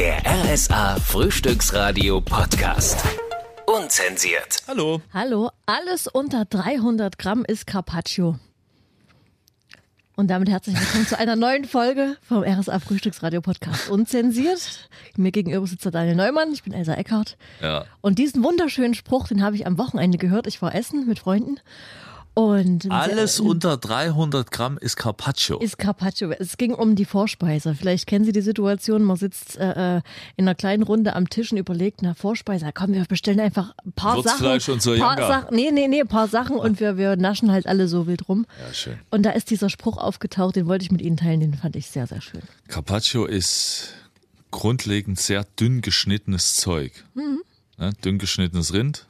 Der RSA Frühstücksradio Podcast. Unzensiert. Hallo. Hallo, alles unter 300 Gramm ist Carpaccio. Und damit herzlich willkommen zu einer neuen Folge vom RSA Frühstücksradio Podcast. Unzensiert. Mir gegenüber sitzt der Daniel Neumann, ich bin Elsa Eckhardt. Ja. Und diesen wunderschönen Spruch, den habe ich am Wochenende gehört. Ich war essen mit Freunden. Und Alles unter 300 Gramm ist Carpaccio. ist Carpaccio. Es ging um die Vorspeise. Vielleicht kennen Sie die Situation, man sitzt äh, äh, in einer kleinen Runde am Tisch und überlegt, na Vorspeise, komm, wir bestellen einfach ein paar Würzfleisch Sachen. und so, paar. Sachen, nee, nee, nee, ein paar Sachen und wir, wir naschen halt alle so wild rum. Ja, schön. Und da ist dieser Spruch aufgetaucht, den wollte ich mit Ihnen teilen, den fand ich sehr, sehr schön. Carpaccio ist grundlegend sehr dünn geschnittenes Zeug. Mhm. Ne, dünn geschnittenes Rind.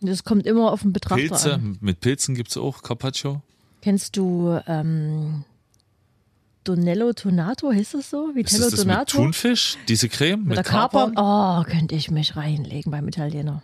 Das kommt immer auf den Betrachter Pilze, an. mit Pilzen gibt es auch Carpaccio. Kennst du ähm, Donello Tonato, hieß es so? Ist Vitello das das mit Donato? Thunfisch, diese Creme? Mit, Mit der Kapern? Kapern? Oh, könnte ich mich reinlegen beim Italiener.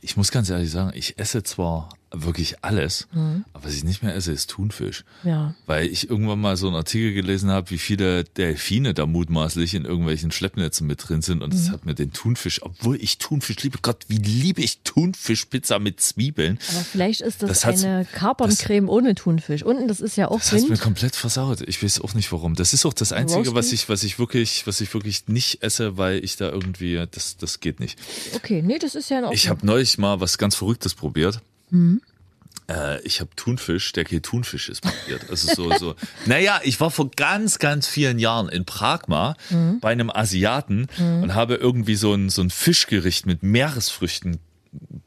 Ich muss ganz ehrlich sagen, ich esse zwar wirklich alles, Mhm. aber was ich nicht mehr esse, ist Thunfisch. Ja. Weil ich irgendwann mal so einen Artikel gelesen habe, wie viele Delfine da mutmaßlich in irgendwelchen Schleppnetzen mit drin sind. Und Mhm. das hat mir den Thunfisch, obwohl ich Thunfisch liebe, Gott, wie liebe ich Thunfischpizza mit Zwiebeln. Aber vielleicht ist das, Das eine Kaperncreme ohne Thunfisch. Unten, das ist ja auch Das hat mir komplett versaut. Ich weiß auch nicht warum. Das ist auch das Einzige, was ich, was ich wirklich, was ich wirklich nicht esse, weil ich da irgendwie, das, das geht nicht. Okay, nee, das ist ja in Ordnung. Ich habe neulich mal was ganz Verrücktes probiert. Mhm. Äh, ich habe Thunfisch, der kein Thunfisch ist, probiert. Also so, so. Naja, ich war vor ganz, ganz vielen Jahren in Prag mal Mhm. bei einem Asiaten und habe irgendwie so ein, so ein Fischgericht mit Meeresfrüchten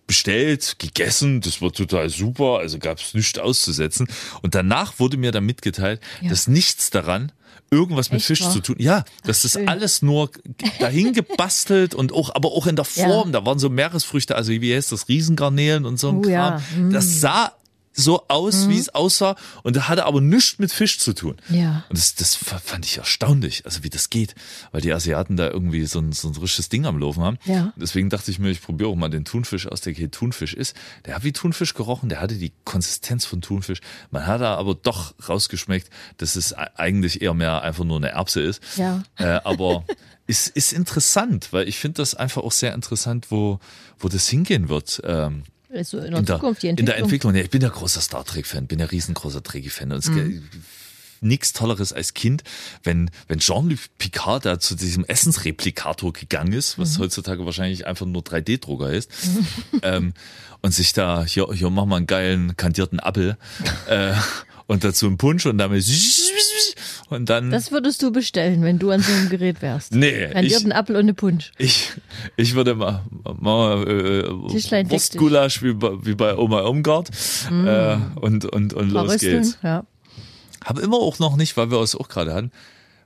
bestellt, gegessen, das war total super, also gab es nichts auszusetzen. Und danach wurde mir dann mitgeteilt, Ja. dass nichts daran irgendwas mit Echt Fisch wahr? zu tun. Ja, das schön. alles nur dahin gebastelt und auch, aber auch in der Ja. Form. Da waren so Meeresfrüchte, also wie heißt das, Riesengarnelen und so ein Oh Kram. ja. Mm. Das sah so aus, wie es aussah und hatte aber nichts mit Fisch zu tun. Ja. Und das, das fand ich erstaunlich, also wie das geht, weil die Asiaten da irgendwie so ein, so ein richtiges Ding am Laufen haben. Ja. Deswegen dachte ich mir, ich probiere auch mal den Thunfisch aus, der kein Thunfisch ist. Der hat wie Thunfisch gerochen, der hatte die Konsistenz von Thunfisch. Man hat da aber doch rausgeschmeckt, dass es eigentlich eher mehr einfach nur eine Erbse ist. Ja. Äh, aber ist, ist interessant, weil ich finde das einfach auch sehr interessant, wo, wo das hingehen wird. Ähm, Also in der in Zukunft, die in Entwicklung. der Entwicklung. Ja, ich bin ja großer Star Trek-Fan, bin ja riesengroßer Trekkie-Fan. Und es Mhm. Nichts Tolleres als Kind, wenn, wenn Jean-Luc Picard da zu diesem Essensreplikator gegangen ist, was Mhm. heutzutage wahrscheinlich einfach nur 3D-Drucker ist, ähm, und sich da, hier, hier mach mal einen geilen kandierten Apfel, äh, und dazu einen Punsch und damit und dann Das würdest du bestellen, wenn du an so einem Gerät wärst. Nee, Ein ich- einen Apfel und eine Punsch. Ich, ich würde mal, mal äh, dich. Wurstgulasch wie bei, wie bei Oma Irmgard äh, und, und, und los Verrösteln, geht's. Ja. Habe immer auch noch nicht, weil wir es auch gerade hatten,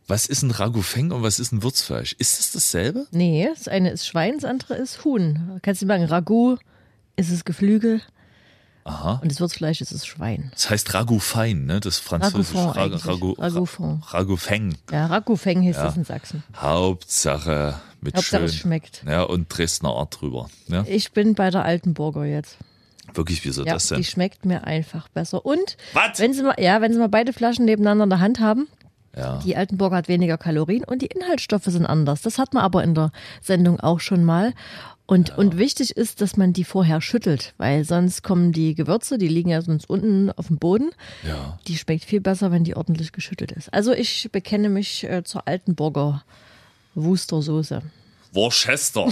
was ist ein Ragoufeng und was ist ein Würzfleisch? Ist es dasselbe? Nee, das eine ist Schwein, das andere ist Huhn. Kannst du sagen, Ragout ist es Geflügel Aha. und das Würzfleisch ist es Schwein. Das heißt Ragoufein, ne? Das französische Ragoufeng Ragoufeng. Ja, Ragoufeng hieß das in Sachsen. Hauptsache mit Hauptsache schön. es schmeckt. Ja, und Dresdner Art drüber. Ja? Ich bin bei der Altenburger jetzt. Wirklich, wieso Ja, das denn? die schmeckt mir einfach besser. Und wenn sie mal, ja, wenn sie mal beide Flaschen nebeneinander in der Hand haben, Ja. die Altenburger hat weniger Kalorien und die Inhaltsstoffe sind anders. Das hat man aber in der Sendung auch schon mal. Und, und wichtig ist, dass man die vorher schüttelt, weil sonst kommen die Gewürze, die liegen ja sonst unten auf dem Boden. Ja. Die schmeckt viel besser, wenn die ordentlich geschüttelt ist. Also ich bekenne mich äh, zur Altenburger Wustersoße. Worcester.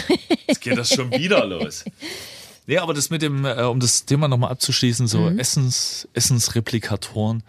Jetzt geht das schon wieder los. Nee, aber das mit dem, äh, um das Thema nochmal abzuschließen, so Mhm. Essens, Essensreplikatoren,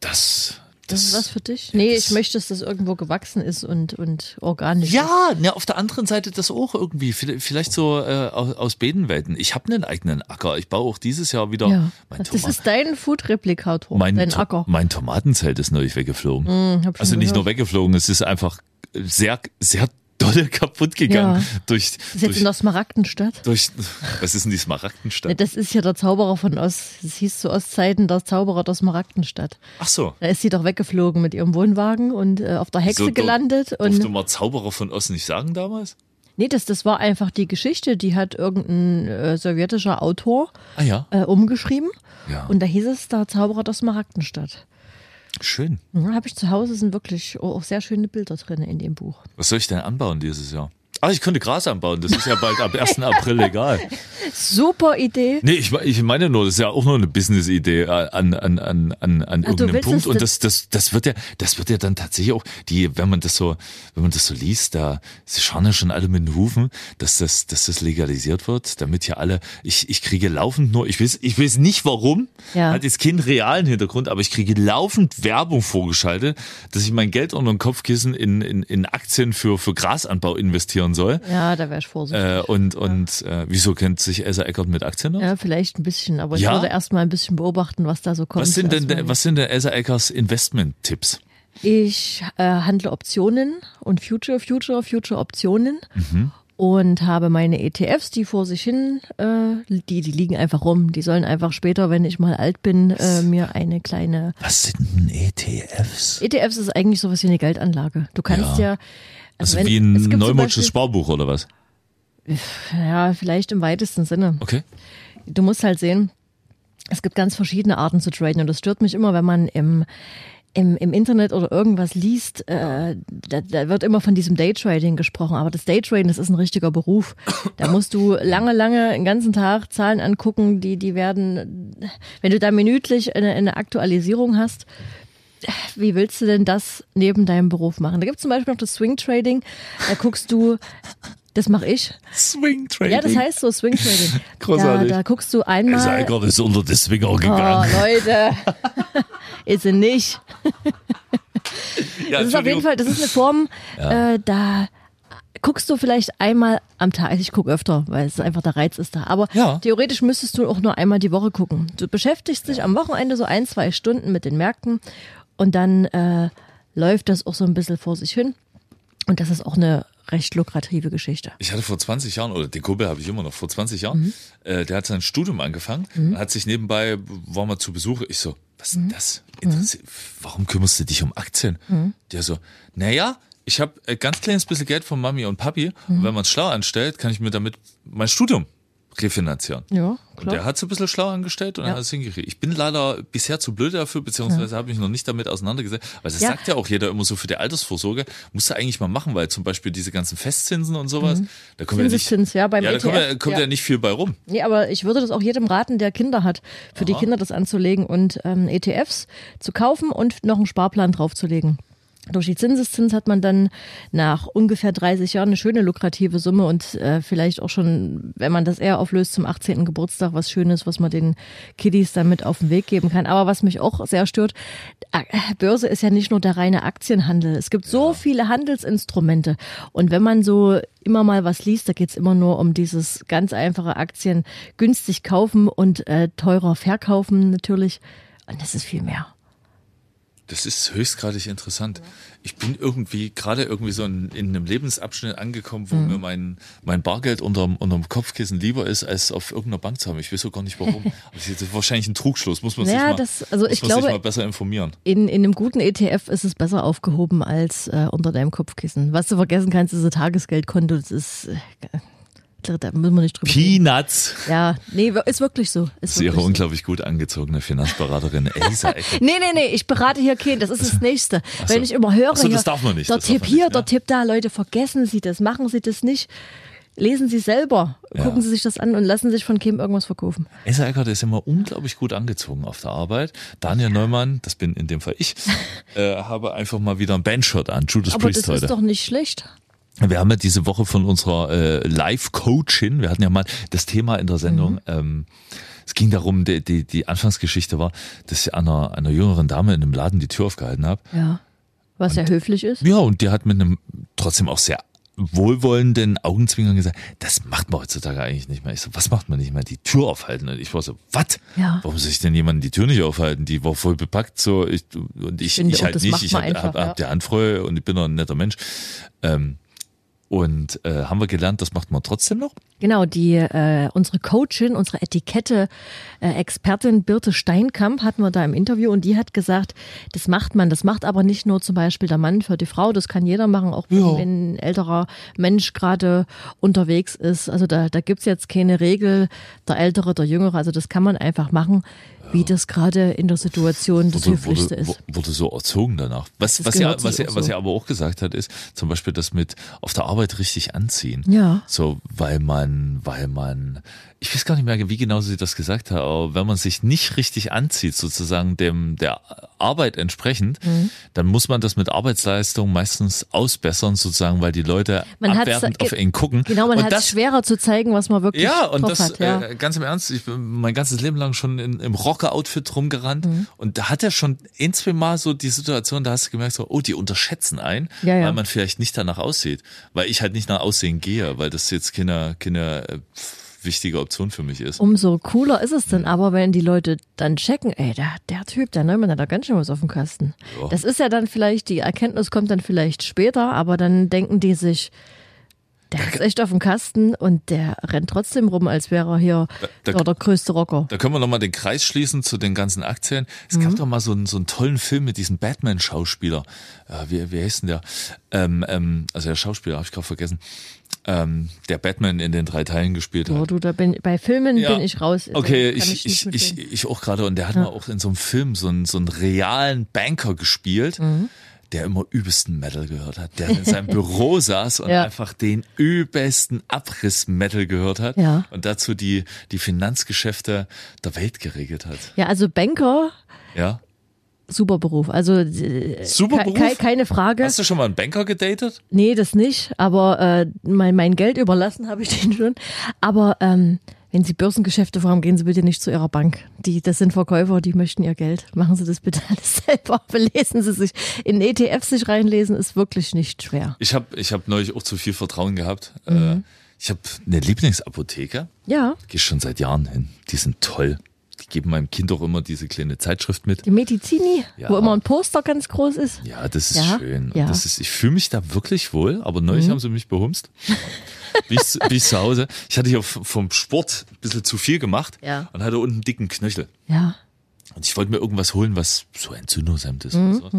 das, Das ist was für dich? Nee, ich möchte, dass das irgendwo gewachsen ist und, und organisch. ist. Ja, auf der anderen Seite das auch irgendwie. Vielleicht so äh, aus, aus Bedenwelten. Ich habe einen eigenen Acker. Ich baue auch dieses Jahr wieder Ja. Das Toma ist dein Food-Replikator, mein, dein To- Acker. mein Tomatenzelt ist neulich weggeflogen. Hm, schon also nicht gehört. nur weggeflogen, es ist einfach sehr, sehr dolle kaputt gegangen. Ja. Durch, Das ist jetzt in durch, der Smaragdenstadt. durch, was ist denn die Smaragdenstadt? Das ist ja der Zauberer von Ost. Das hieß zu Ostzeiten der Zauberer der Smaragdenstadt. Ach so. Da ist sie doch weggeflogen mit ihrem Wohnwagen und äh, auf der Hexe So, dur- gelandet. Durfte Und man Zauberer von Ost nicht sagen damals? nee, das, das war einfach die Geschichte, die hat irgendein äh, sowjetischer Autor Ah ja. äh, umgeschrieben. Ja. Und da hieß es der Zauberer der Smaragdenstadt. Schön. Ja, Habe ich zu Hause, sind wirklich auch sehr schöne Bilder drin in dem Buch. Was soll ich denn anbauen dieses Jahr? Ah, ich könnte Gras anbauen. Das ist ja bald ab 1. April legal. Super Idee. Nee, ich, ich meine nur, das ist ja auch nur eine Business-Idee an, an, an, an, an Ach, du irgendeinem Punkt. Und das, das, das wird ja, das wird ja dann tatsächlich auch, die, wenn man das so, wenn man das so liest, da, sie schauen ja schon alle mit den Hufen, dass das, dass das legalisiert wird, damit ja alle, ich, ich kriege laufend nur, ich weiß, ich weiß nicht warum, Ja. hat jetzt keinen realen Hintergrund, aber ich kriege laufend Werbung vorgeschaltet, dass ich mein Geld unter den Kopfkissen in, in, in Aktien für, für Grasanbau investieren soll. Ja, da wäre ich vorsichtig. Äh, und, und, äh, wieso kennt sich Elsa Eckert mit Aktien aus? Ja, vielleicht ein bisschen, aber ich Ja? würde erst mal ein bisschen beobachten, was da so kommt. Was sind denn, Erstmal- was sind denn Elsa Eckers Investment-Tipps? Ich äh, handle Optionen und Future, Future, Future Optionen und habe meine ETFs, die vor sich hin, äh, die, die liegen einfach rum. Die sollen einfach später, wenn ich mal alt bin, äh, mir eine kleine. Was sind denn ETFs? ETFs ist eigentlich sowas wie eine Geldanlage. Du kannst ja. Also wenn- wie ein Beispiel- Sparbuch oder was? Ja, vielleicht im weitesten Sinne. Okay. du musst halt sehen, es gibt ganz verschiedene Arten zu traden und das stört mich immer, wenn man im im, im Internet oder irgendwas liest, äh, da, da wird immer von diesem Daytrading gesprochen, aber das Daytrading, das ist ein richtiger Beruf. Da musst du lange, lange den ganzen Tag Zahlen angucken, die, die werden, wenn du da minütlich eine, eine Aktualisierung hast, wie willst du denn das neben deinem Beruf machen? Da gibt es zum Beispiel noch das Swing Trading, da guckst du, das mache ich. Swing Trading. Ja, das heißt so Swing Trading. Großartig. Da, da guckst du einmal. Elsa Eckert ist unter den Swinger Oh, gegangen. Leute. ist sie nicht. ja, Das ist auf jeden Fall, das ist eine Form, äh, da guckst du vielleicht einmal am Tag. Ich gucke öfter, weil es einfach der Reiz ist da. Aber Ja. theoretisch müsstest du auch nur einmal die Woche gucken. Du beschäftigst dich am Wochenende so ein, zwei Stunden mit den Märkten und dann äh, läuft das auch so ein bisschen vor sich hin. Und das ist auch eine recht lukrative Geschichte. Ich hatte vor 20 Jahren, oder den Kumpel habe ich immer noch, vor 20 Jahren, Mhm. äh, der hat sein Studium angefangen und hat sich nebenbei, war mal zu Besuch, ich so, was ist denn das? Warum kümmerst du dich um Aktien? Der so, naja, ich habe ein ganz kleines bisschen Geld von Mami und Papi und wenn man es schlau anstellt, kann ich mir damit mein Studium refinanzieren. Ja, Und der hat es ein bisschen schlau angestellt und Ja. er hat es hingekriegt. Ich bin leider bisher zu blöd dafür, beziehungsweise habe mich noch nicht damit auseinandergesetzt. Weil das Ja. sagt ja auch jeder immer so für die Altersvorsorge, musst du eigentlich mal machen, weil zum Beispiel diese ganzen Festzinsen und sowas, da kommt ja nicht, ja, beim ja, da kommt, ETF, ja, kommt ja. ja nicht viel bei rum. Nee, aber ich würde das auch jedem raten, der Kinder hat, für die Aha. Kinder das anzulegen und ähm, ETFs zu kaufen und noch einen Sparplan draufzulegen. Durch die Zinseszins hat man dann nach ungefähr 30 Jahren eine schöne lukrative Summe und äh, vielleicht auch schon, wenn man das eher auflöst zum 18. Geburtstag, was Schönes, was man den Kiddies damit auf den Weg geben kann. Aber was mich auch sehr stört, äh, Börse ist ja nicht nur der reine Aktienhandel. Es gibt so viele Handelsinstrumente. Und wenn man so immer mal was liest, da geht's immer nur um dieses ganz einfache Aktien günstig kaufen und äh, teurer verkaufen natürlich. Und das ist viel mehr. Das ist höchstgradig interessant. Ich bin irgendwie gerade irgendwie so in, in einem Lebensabschnitt angekommen, Mhm. wo mir mein, mein Bargeld unterm, unterm Kopfkissen lieber ist, als auf irgendeiner Bank zu haben. Ich weiß auch gar nicht warum. Das ist wahrscheinlich ein Trugschluss. Muss man sich Naja, mal, das- also ich glaube- sich mal besser informieren. In, in einem guten ETF ist es besser aufgehoben als äh, unter deinem Kopfkissen. Was du vergessen kannst, ist ein Tagesgeldkonto. Das ist, äh, da müssen wir nicht drüber reden. Peanuts. Ja, nee, ist wirklich so. Ist Das ist ihre so. unglaublich gut angezogene Finanzberaterin Elsa Eckert. Nee, nee, nee, ich berate hier keinen, das ist das Nächste. Wenn ich immer höre, so, das darf man nicht, der das Tipp hier, nicht, der ja. Tipp da, Leute, vergessen Sie das, machen Sie das nicht. Lesen Sie selber, Ja. gucken Sie sich das an und lassen sich von Kim irgendwas verkaufen. Elsa Eckert ist immer unglaublich gut angezogen auf der Arbeit. Daniel Neumann, das bin in dem Fall ich, äh, habe einfach mal wieder ein Bandshirt an. Judas Aber Priest das heute. ist doch nicht schlecht. Wir haben ja diese Woche von unserer äh, Live-Coachin, wir hatten ja mal das Thema in der Sendung, Mhm. ähm, es ging darum, die, die, die Anfangsgeschichte war, dass ich einer, einer jüngeren Dame in einem Laden die Tür aufgehalten habe. Ja. Was ja höflich ist. Ja, und die hat mit einem trotzdem auch sehr wohlwollenden Augenzwinkern gesagt, das macht man heutzutage eigentlich nicht mehr. Ich so, was macht man nicht mehr? Die Tür aufhalten. Und ich war so, was? Ja. Warum soll ich denn jemanden die Tür nicht aufhalten? Die war voll bepackt, so ich, und ich, ich halt das nicht. macht Ich habe hab, hab ja. die Hand voll und ich bin doch ein netter Mensch. Ähm, und äh, haben wir gelernt, das macht man trotzdem noch? Genau, die äh, unsere Coachin, unsere Etikette-Expertin Birte Steinkamp hatten wir da im Interview und die hat gesagt, das macht man, das macht aber nicht nur zum Beispiel der Mann für die Frau, das kann jeder machen, auch Ja. wenn ein älterer Mensch gerade unterwegs ist. Also da, da gibt's jetzt keine Regel, der Ältere, der Jüngere, also das kann man einfach machen. Wie das gerade in der Situation das wurde, Höflichste wurde, ist. wurde so erzogen danach. Was, Das was, er, gehört was, so. er aber auch gesagt hat, ist zum Beispiel das mit auf der Arbeit richtig anziehen. Ja. So, weil man, weil man, ich weiß gar nicht mehr, wie genau sie das gesagt hat, aber wenn man sich nicht richtig anzieht, sozusagen dem der Arbeit entsprechend, Mhm. dann muss man das mit Arbeitsleistung meistens ausbessern, sozusagen, weil die Leute Man abwertend auf ihn gucken. Genau, man hat es schwerer zu zeigen, was man wirklich ja, und das hat. Ja. Äh, ganz im Ernst, ich bin mein ganzes Leben lang schon in, im Rocker-Outfit rumgerannt Mhm. und da hat er schon ein, zwei Mal so die Situation, da hast du gemerkt, so, oh, die unterschätzen einen, Ja, ja. weil man vielleicht nicht danach aussieht, weil ich halt nicht nach Aussehen gehe, weil das jetzt keine, keine äh, wichtige Option für mich ist. Umso cooler ist es dann aber, wenn die Leute dann checken, ey, der, der Typ, der Neumann hat da ganz schön was auf dem Kasten. Ja. Das ist ja dann vielleicht, die Erkenntnis kommt dann vielleicht später, aber dann denken die sich, der ist echt auf dem Kasten und der rennt trotzdem rum, als wäre er hier Da- der, der größte Rocker. Da können wir nochmal den Kreis schließen zu den ganzen Aktien. Es Mhm. gab doch mal so einen, so einen tollen Film mit diesem Batman-Schauspieler. Ja, wie, wie heißt denn der? Ähm, ähm, also der Schauspieler, habe ich gerade vergessen. Ähm, der Batman in den drei Teilen gespielt hat. So, du, da bin, bei Filmen Ja. bin ich raus. Okay, ich, ich, ich, ich auch gerade. Und der hat mal auch in so einem Film so einen, so einen realen Banker gespielt, Mhm. Der immer übelsten Metal gehört hat, der in seinem Büro saß und Ja. einfach den übelsten Abriss-Metal gehört hat Ja. und dazu die, die Finanzgeschäfte der Welt geregelt hat. ja, also Banker, Ja. super Beruf. Also äh, Super Beruf? ke- keine Frage. Hast du schon mal einen Banker gedatet? Nee, das nicht. Aber äh, mein, mein Geld überlassen habe ich denen schon. Aber ähm, wenn Sie Börsengeschäfte vorhaben, gehen Sie bitte nicht zu Ihrer Bank. Die, das sind Verkäufer, die möchten Ihr Geld. Machen Sie das bitte alles selber. Belesen Sie sich. In ETFs sich reinlesen ist wirklich nicht schwer. Ich habe ich hab neulich auch zu viel Vertrauen gehabt. Mhm. Äh, Ich habe eine Lieblingsapotheke. Ja, Gehe schon seit Jahren hin. Die sind toll. Die geben meinem Kind auch immer diese kleine Zeitschrift mit. die Medizini, Ja. wo immer ein Poster ganz groß ist. Ja, das ist Ja, schön. Ja. Das ist, ich fühle mich da wirklich wohl, aber neulich haben sie mich behumst. Bin ich, zu Hause. Ich hatte hier vom Sport ein bisschen zu viel gemacht Ja. und hatte unten einen dicken Knöchel. Ja. Und ich wollte mir irgendwas holen, was so entzündungshemd ist. Mhm, Und, so.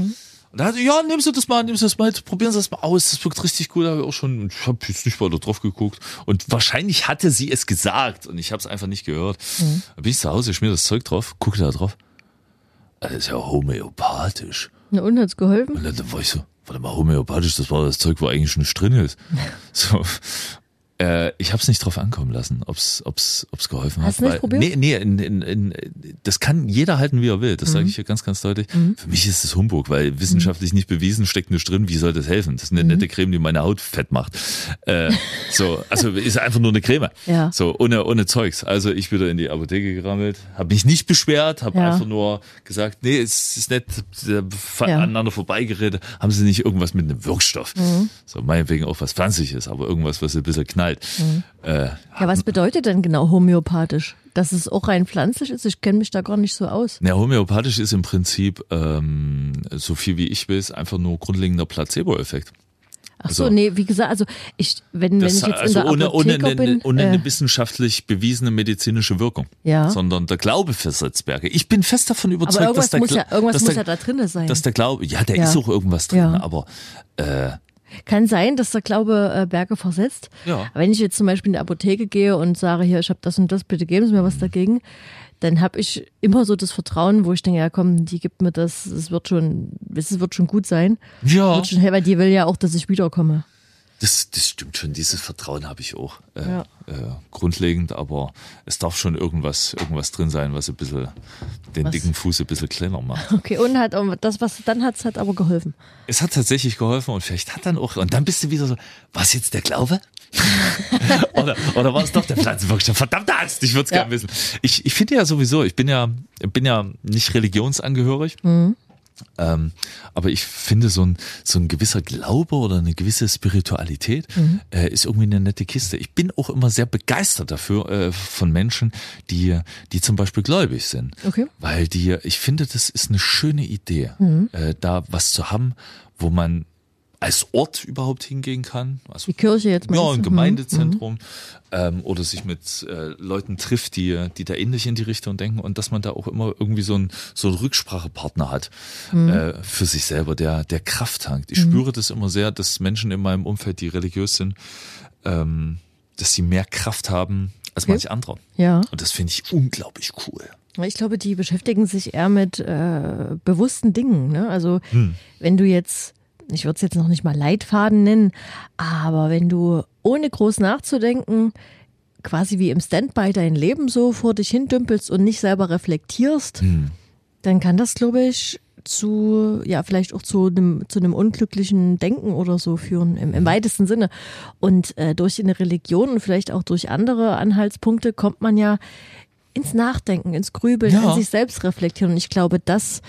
Und da hat ja, nehmen Sie das mal, nehmen Sie das mal, probieren Sie das mal aus. Das wirkt richtig gut. Habe ich auch schon, ich habe jetzt nicht weiter drauf geguckt. Und wahrscheinlich hatte sie es gesagt und ich habe es einfach nicht gehört. Mhm. Dann bin ich zu Hause, schmier das Zeug drauf, gucke da drauf. Das ist ja homöopathisch. Na, und hat's geholfen? Und dann war ich so, warte mal, homöopathisch, das war das Zeug, wo eigentlich nicht drin ist. So. Äh, ich habe es nicht drauf ankommen lassen, ob's ob's ob's geholfen Hast hat. du nicht probiert? Nee, nee in, in, in, das kann jeder halten, wie er will. Das Mhm. sage ich hier ganz, ganz deutlich. Für mich ist es Humbug, weil wissenschaftlich nicht bewiesen, steckt nichts drin. Wie soll das helfen? Das ist Mhm. eine nette Creme, die meine Haut fett macht. Äh, so, also ist einfach nur eine Creme. Ja. So, ohne, ohne Zeugs. Also ich wieder in die Apotheke gerammelt, habe mich nicht beschwert, habe Ja. einfach nur gesagt, nee, es ist nett, Ja. aneinander vorbeigeredet. Haben sie nicht irgendwas mit einem Wirkstoff? Mhm. So, meinetwegen auch was Pflanzliches, aber irgendwas, was ein bisschen knallt. Äh, Ja, was bedeutet denn genau homöopathisch? Dass es auch rein pflanzlich ist? Ich kenne mich da gar nicht so aus. Ja, homöopathisch ist im Prinzip, ähm, so viel wie ich weiß, einfach nur grundlegender Placebo-Effekt. Ach so, Also- nee, wie gesagt, also ich, wenn, wenn Das, ich jetzt also in der ohne, ohne, bin, ohne äh, eine wissenschaftlich bewiesene medizinische Wirkung. Ja. Sondern der Glaube versetzt Berge. Ich bin fest davon überzeugt, dass der, muss ja, irgendwas muss der, ja da drinne sein. dass der Glaube, ja, der Ja. ist auch irgendwas drin, Ja. aber äh, Kann sein, dass der Glaube äh, Berge versetzt. Ja. Wenn ich jetzt zum Beispiel in die Apotheke gehe und sage, hier, ich habe das und das, bitte geben Sie mir was dagegen, dann habe ich immer so das Vertrauen, wo ich denke, ja komm, die gibt mir das, es wird schon, es wird schon gut sein. ja, Wird schon hell, weil die will ja auch, dass ich wiederkomme. Das, das stimmt schon. Dieses Vertrauen habe ich auch äh, Ja. äh, grundlegend, aber es darf schon irgendwas, irgendwas drin sein, was ein bisschen den Was? dicken Fuß ein bisschen kleiner macht. Okay, und hat das, was dann hat's hat aber geholfen. Es hat tatsächlich geholfen und vielleicht hat dann auch, und dann bist du wieder so, was jetzt der Glaube? oder, oder war es doch der Pflanzenwirkstoff? Verdammte Axt, ich würde es Ja. gerne wissen. Ich, ich finde ja sowieso, ich bin ja, bin ja nicht religionsangehörig. Ähm, aber ich finde, so ein, so ein gewisser Glaube oder eine gewisse Spiritualität äh, ist irgendwie eine nette Kiste. Ich bin auch immer sehr begeistert dafür äh, von Menschen, die, die zum Beispiel gläubig sind. Okay. Weil die, ich finde, das ist eine schöne Idee, äh, da was zu haben, wo man als Ort überhaupt hingehen kann. Also Die Kirche jetzt meinst ja, ein Mhm. Gemeindezentrum ähm, oder sich mit äh, Leuten trifft, die, die da ähnlich in die Richtung denken und dass man da auch immer irgendwie so einen so einen Rücksprachepartner hat Mhm. äh, für sich selber, der, der Kraft tankt. Ich spüre das immer sehr, dass Menschen in meinem Umfeld, die religiös sind, ähm, dass sie mehr Kraft haben als manche andere. Ja. Und das finde ich unglaublich cool. Ich glaube, die beschäftigen sich eher mit äh, bewussten Dingen. Ne? Also wenn du jetzt, ich würde es jetzt noch nicht mal Leitfaden nennen, aber wenn du ohne groß nachzudenken quasi wie im Standby dein Leben so vor dich hindümpelst und nicht selber reflektierst, dann kann das, glaube ich, zu, ja, vielleicht auch zu einem, zu einem unglücklichen Denken oder so führen, im, im weitesten Sinne. Und äh, durch eine Religion und vielleicht auch durch andere Anhaltspunkte kommt man ja ins Nachdenken, ins Grübeln, Ja. in sich selbst reflektieren. Und ich glaube, das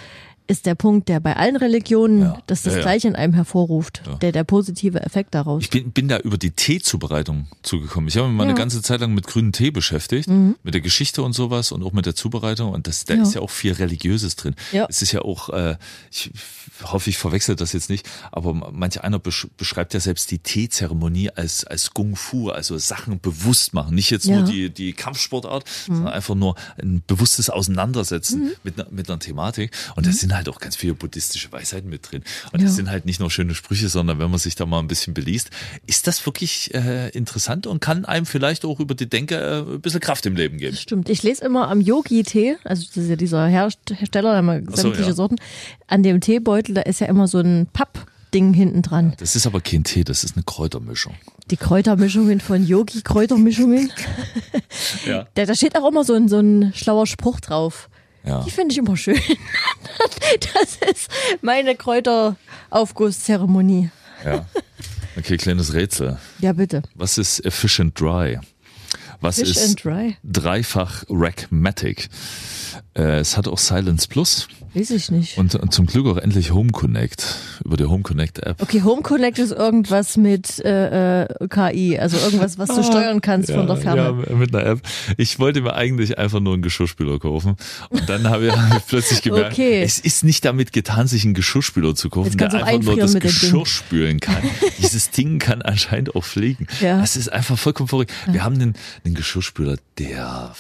ist der Punkt, der bei allen Religionen Ja. das, das Ja, ja. Gleiche in einem hervorruft, der, der positive Effekt daraus. Ich bin, bin da über die Teezubereitung zugekommen. Ich habe mich mal Ja. Mhm. eine ganze Zeit lang mit grünen Tee beschäftigt, mit der Geschichte und sowas und auch mit der Zubereitung. Und das, da Ja. ist ja auch viel Religiöses drin. Ja. Es ist ja auch, äh, ich hoffe, ich verwechsel das jetzt nicht, aber manch einer besch beschreibt ja selbst die Teezeremonie als, als Kung Fu, also Sachen bewusst machen. Nicht jetzt Ja. nur die, die Kampfsportart, sondern einfach nur ein bewusstes Auseinandersetzen mit, einer, mit einer Thematik. Und da sind halt auch ganz viele buddhistische Weisheiten mit drin. Und das Ja. sind halt nicht nur schöne Sprüche, sondern wenn man sich da mal ein bisschen beliest, ist das wirklich äh, interessant und kann einem vielleicht auch über die Denke äh, ein bisschen Kraft im Leben geben. Stimmt. Ich lese immer am Yogi-Tee, also das ist ja dieser Herst- Hersteller, da haben wir so, sämtliche ja. Sorten. An dem Teebeutel, da ist ja immer so ein Pappding hinten dran. Das ist aber kein Tee, das ist eine Kräutermischung. Die Kräutermischungen von Yogi, Kräutermischungen. Ja. Da, da steht auch immer so ein, so ein schlauer Spruch drauf. Ja. Die finde ich immer schön. Das ist meine Kräuteraufgusszeremonie. ja. Okay, kleines Rätsel. Ja, bitte. Was ist Efficient Dry? Was Fish ist Dry. dreifach Rackmatic? Äh, es hat auch Silence Plus Weiß ich nicht. und, und zum Glück auch endlich Home Connect über die Home Connect App. Okay, Home Connect ist irgendwas mit äh, äh, KI, also irgendwas, was du steuern kannst von der Ferne. Ah, Ja, mit einer App. Ich wollte mir eigentlich einfach nur einen Geschirrspüler kaufen. Und dann habe ich, hab ich plötzlich gemerkt, Okay. es ist nicht damit getan, sich einen Geschirrspüler zu kaufen, der einfach nur das. Geschirr spülen kann. Dieses Ding kann anscheinend auch fliegen. Ja. Das ist einfach vollkommen verrückt. Wir haben einen, einen Geschirrspüler, der,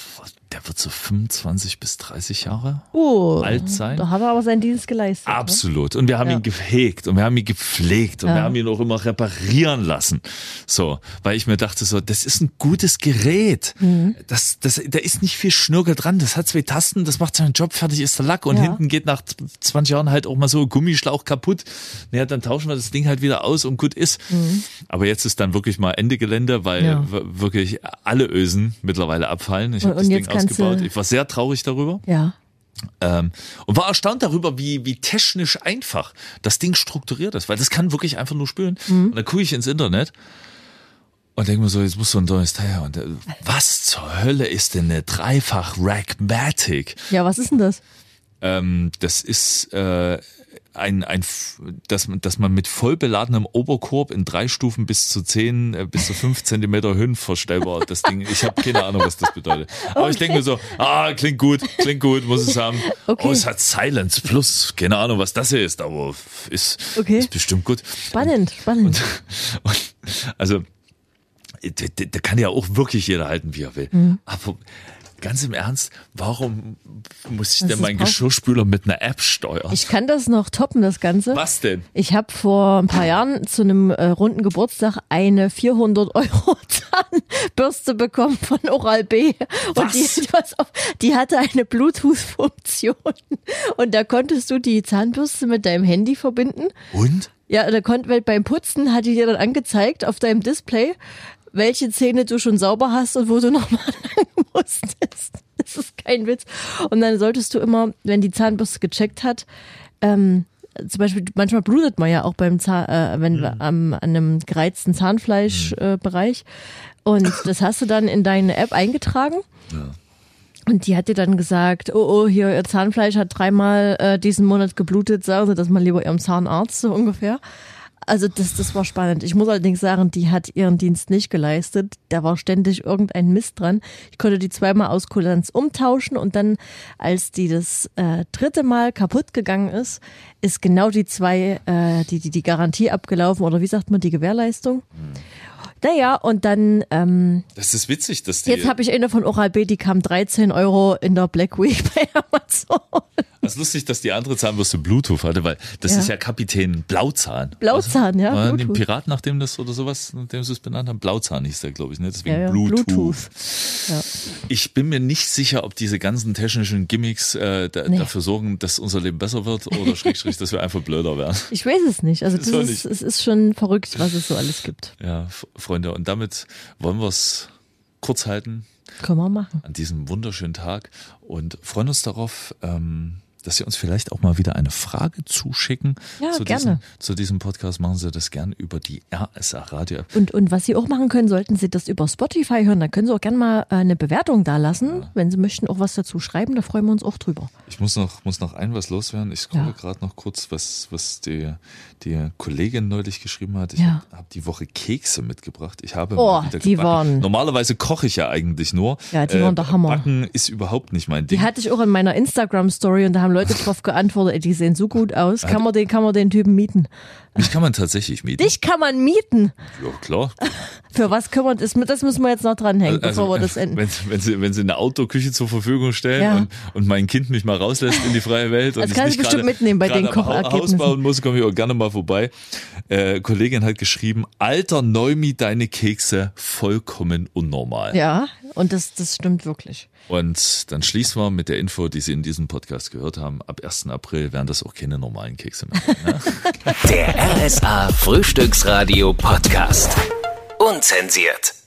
der wird so 25 bis 30 Jahre Oh, alt sein. da hat er aber seinen Dienst geleistet. ne? Absolut. Und wir haben Ja. ihn gehegt und wir haben ihn gepflegt und Ja. wir haben ihn auch immer reparieren lassen. So, weil ich mir dachte so, das ist ein gutes Gerät. Mhm. Das, das, da ist nicht viel Schnörkel dran. Das hat zwei Tasten, das macht seinen Job, fertig ist der Lack und Ja. hinten geht nach 20 Jahren halt auch mal so ein Gummischlauch kaputt. Naja, dann tauschen wir das Ding halt wieder aus und gut ist. Aber jetzt ist dann wirklich mal Ende Gelände, weil Mhm. Wirklich alle Ösen mittlerweile abfallen. Ich habe das Ding kannst ausgebaut. Ich war sehr traurig darüber. Ja. Ähm, und war erstaunt darüber, wie, wie technisch einfach das Ding strukturiert ist, weil das kann wirklich einfach nur spülen. Mhm. Und dann gucke ich ins Internet und denke mir so, jetzt muss so ein neues Teil her. Und äh, was zur Hölle ist denn eine dreifach Rackmatic? Ja, was ist denn das? Ähm, das ist äh, ein, ein dass, man- dass man mit voll beladenem Oberkorb in drei Stufen bis zu zehn, äh, bis zu fünf Zentimeter höhenverstellbar das Ding. Ich habe keine Ahnung, was das bedeutet. Aber ich denke mir so, ah, klingt gut, klingt gut, muss es haben. Okay. Oh, es hat Silence Plus. Keine Ahnung, was das hier ist, aber ist, Okay. ist bestimmt gut. Spannend, spannend. Und, also, da, da da kann ja auch wirklich jeder halten, wie er will. Mhm. Aber ganz im Ernst, warum muss ich Was denn meinen Geschirrspüler mit einer App steuern? Ich kann das noch toppen, das Ganze. Was denn? Ich habe vor ein paar Jahren zu einem äh, runden Geburtstag eine 400 Euro Zahnbürste bekommen von Oral-B. Und Was? die, pass auf, die hatte eine Bluetooth-Funktion. Und da konntest du die Zahnbürste mit deinem Handy verbinden. Und? Ja, da konnte, weil beim Putzen hat die dir dann angezeigt auf deinem Display, welche Zähne du schon sauber hast und wo du nochmal lang musstest. Das ist kein Witz. Und dann solltest du immer, wenn die Zahnbürste gecheckt hat, ähm, zum Beispiel, manchmal blutet man ja auch beim Zahn, äh, wenn am, an einem gereizten Zahnfleischbereich. Äh, Bereich. und das hast du dann in deine App eingetragen. Und die hat dir dann gesagt, oh, oh, hier, ihr Zahnfleisch hat dreimal äh, diesen Monat geblutet, sagen Sie das mal lieber Ihrem Zahnarzt, so ungefähr. Also das, das war spannend. Ich muss allerdings sagen, die hat ihren Dienst nicht geleistet. Da war ständig irgendein Mist dran. Ich konnte die zweimal aus Kulanz umtauschen und dann, als die das äh, dritte Mal kaputt gegangen ist, ist genau die zwei, äh, die, die, die Garantie abgelaufen oder wie sagt man, die Gewährleistung. Naja, und dann ähm, Das ist witzig, dass die. Jetzt habe ich eine von Oral-B, die kam 13 Euro in der Black Week bei Amazon. Es ist lustig, dass die andere Zahnbürste Bluetooth hatte, weil das Ja. ist ja Kapitän Blauzahn. Blauzahn, ja, War den Bluetooth. Pirat, nachdem das oder sowas, nachdem sie es benannt haben, Blauzahn hieß der, glaube ich, ne? Deswegen Ja, ja, Bluetooth. Bluetooth. Ich bin mir nicht sicher, ob diese ganzen technischen Gimmicks äh, da, Nee. dafür sorgen, dass unser Leben besser wird oder schrägstrich, dass wir einfach blöder werden. Ich weiß es nicht. Also das Das war ist, nicht- es ist schon verrückt, was es so alles gibt. Ja, Freunde, und damit wollen wir es kurz halten Können wir machen. an diesem wunderschönen Tag und freuen uns darauf, ähm, dass Sie uns vielleicht auch mal wieder eine Frage zuschicken. Ja, zu gerne. Diesem, zu diesem Podcast machen Sie das gern über die RSA Radio. Und, und was Sie auch machen können, sollten Sie das über Spotify hören, dann können Sie auch gerne mal äh, eine Bewertung da lassen. Wenn Sie möchten, auch was dazu schreiben, da freuen wir uns auch drüber. Ich muss noch, muss noch ein was loswerden. Ich scrolle Ja. gerade noch kurz, was, was die, die Kollegin neulich geschrieben hat. Ich Ja. habe hab die Woche Kekse mitgebracht. Ich habe Oh, die gebacken. waren- Normalerweise koche ich ja eigentlich nur. Äh, Ja, die waren der Hammer. Backen ist überhaupt nicht mein Ding. Die hatte ich auch in meiner Instagram-Story und da haben Leute drauf geantwortet, ey, die sehen so gut aus. Kann man den, kann man den Typen mieten? Mich kann man tatsächlich mieten. Dich kann man mieten. Ja, klar. Für was können wir das? Das müssen wir jetzt noch dranhängen, bevor wir das enden. wenn, wenn, sie, wenn sie eine Outdoor-Küche zur Verfügung stellen Ja. und, und mein Kind mich mal rauslässt in die freie Welt Das kann ich bestimmt gerade- mitnehmen bei den Hau- Haus Kochergebnissen. bauen muss, komme ich auch gerne mal vorbei. Äh, Kollegin hat geschrieben, alter Neumi, deine Kekse vollkommen unnormal. Ja, und das, das stimmt wirklich. Und dann schließen wir mit der Info, die Sie in diesem Podcast gehört haben. Ab 1. April werden das auch keine normalen Kekse mehr. Ne? Der RSA Frühstücksradio Podcast. Unzensiert.